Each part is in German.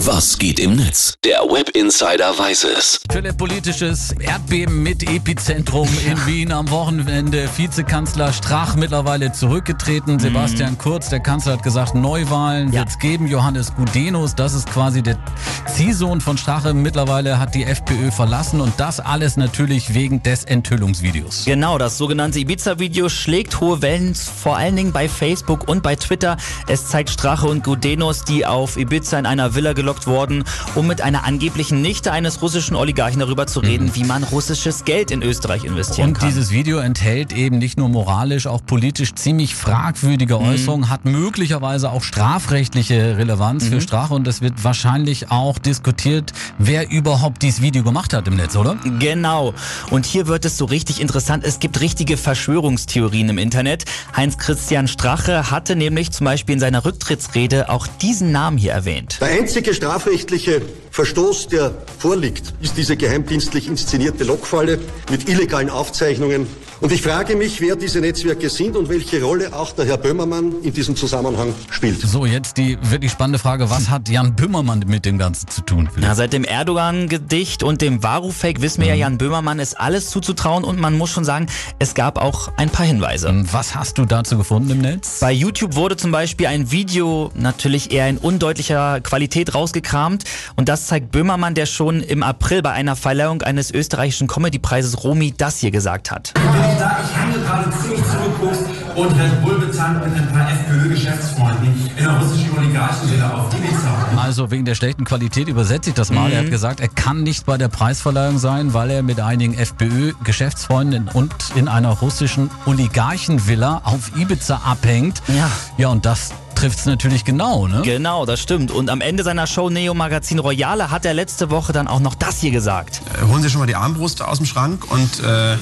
Was geht im Netz? Der Web Insider weiß es. Philipp, politisches Erdbeben mit Epizentrum in Wien am Wochenende. Vizekanzler Strach mittlerweile zurückgetreten. Sebastian Kurz, der Kanzler, hat gesagt, Neuwahlen Ja. wird es geben. Johannes Gudenus, das ist quasi der Ziehsohn von Strache. Mittlerweile hat die FPÖ verlassen und das alles natürlich wegen des Enthüllungsvideos. Genau, das sogenannte Ibiza-Video schlägt hohe Wellen, vor allen Dingen bei Facebook und bei Twitter. Es zeigt Strache und Gudenus, die auf Ibiza in einer Villa gelockt wurden, um mit einer angeblichen Nichte eines russischen Oligarchen darüber zu reden, wie man russisches Geld in Österreich investieren Und kann. dieses Video enthält eben nicht nur moralisch, auch politisch ziemlich fragwürdige Äußerungen, hat möglicherweise auch strafrechtliche Relevanz für Strache und es wird wahrscheinlich auch diskutiert, wer überhaupt dieses Video gemacht hat im Netz, oder? Genau. Und hier wird es so richtig interessant. Es gibt richtige Verschwörungstheorien im Internet. Heinz-Christian Strache hatte nämlich zum Beispiel in seiner Rücktrittsrede auch diesen Namen hier erwähnt. Der einzige strafrechtliche Verstoß, der vorliegt, ist diese geheimdienstlich inszenierte Lockfalle mit illegalen Aufzeichnungen. Und ich frage mich, wer diese Netzwerke sind und welche Rolle auch der Herr Böhmermann in diesem Zusammenhang spielt. So, jetzt die wirklich spannende Frage, was hat Jan Böhmermann mit dem Ganzen zu tun? Na, seit dem Erdogan-Gedicht und dem Varu-Fake wissen wir ja, Jan Böhmermann ist alles zuzutrauen und man muss schon sagen, es gab auch ein paar Hinweise. Und Was hast du dazu gefunden im Netz? Bei YouTube wurde zum Beispiel ein Video natürlich eher in undeutlicher Qualität rausgekramt und das zeigt Böhmermann, der schon im April bei einer Verleihung eines österreichischen Comedypreises Romy das hier gesagt hat. bin ich da, ich handle gerade ziemlich zurückguckst und Red Bull bezahlt mit ein paar FPÖ-Geschäftsfreunden in der russischen Oligarchenvilla auf Ibiza. Also wegen der schlechten Qualität übersetze ich das mal. Mhm. Er hat gesagt, er kann nicht bei der Preisverleihung sein, weil er mit einigen FPÖ-Geschäftsfreunden und in einer russischen Oligarchenvilla auf Ibiza abhängt. Ja. Ja, und das trifft's natürlich genau, ne? Genau, das stimmt. Und am Ende seiner Show Neo Magazin Royale hat er letzte Woche dann auch noch das hier gesagt. Äh, holen Sie schon mal die Armbrust aus dem Schrank und äh,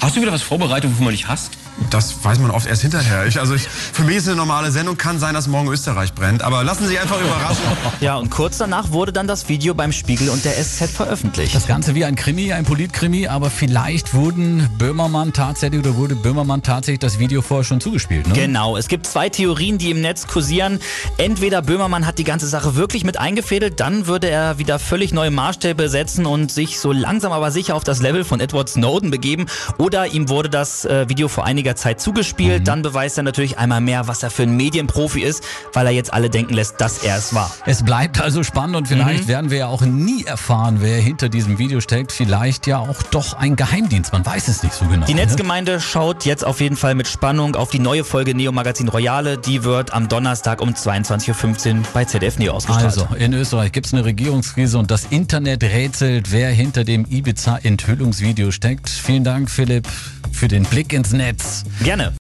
Hast du wieder was vorbereitet, wovon man dich hasst? Das weiß man oft erst hinterher. Ich, also ich, für mich ist eine normale Sendung, kann sein, dass morgen Österreich brennt, aber lassen Sie sich einfach überraschen. Ja, und kurz danach wurde dann das Video beim Spiegel und der SZ veröffentlicht. Das Ganze wie ein Krimi, ein Politkrimi, aber vielleicht wurden Böhmermann tatsächlich oder wurde Böhmermann tatsächlich das Video vorher schon zugespielt, ne? Genau, es gibt zwei Theorien, die im Netz kursieren. Entweder Böhmermann hat die ganze Sache wirklich mit eingefädelt, dann würde er wieder völlig neue Maßstäbe setzen und sich so langsam aber sicher auf das Level von Edward Snowden begeben. Oder ihm wurde das äh, Video vor einiger Zeit zugespielt, dann beweist er natürlich einmal mehr, was er für ein Medienprofi ist, weil er jetzt alle denken lässt, dass er es war. Es bleibt also spannend und Mhm. vielleicht werden wir ja auch nie erfahren, wer hinter diesem Video steckt. Vielleicht ja auch doch ein Geheimdienst, man weiß es nicht so genau. Die ne? Netzgemeinde schaut jetzt auf jeden Fall mit Spannung auf die neue Folge Neo Magazin Royale. Die wird am Donnerstag um 22.15 Uhr bei ZDF Neo ausgestrahlt. Also, in Österreich gibt es eine Regierungskrise und das Internet rätselt, wer hinter dem Ibiza-Enthüllungsvideo steckt. Vielen Dank, Philipp, für den Blick ins Netz. Gerne.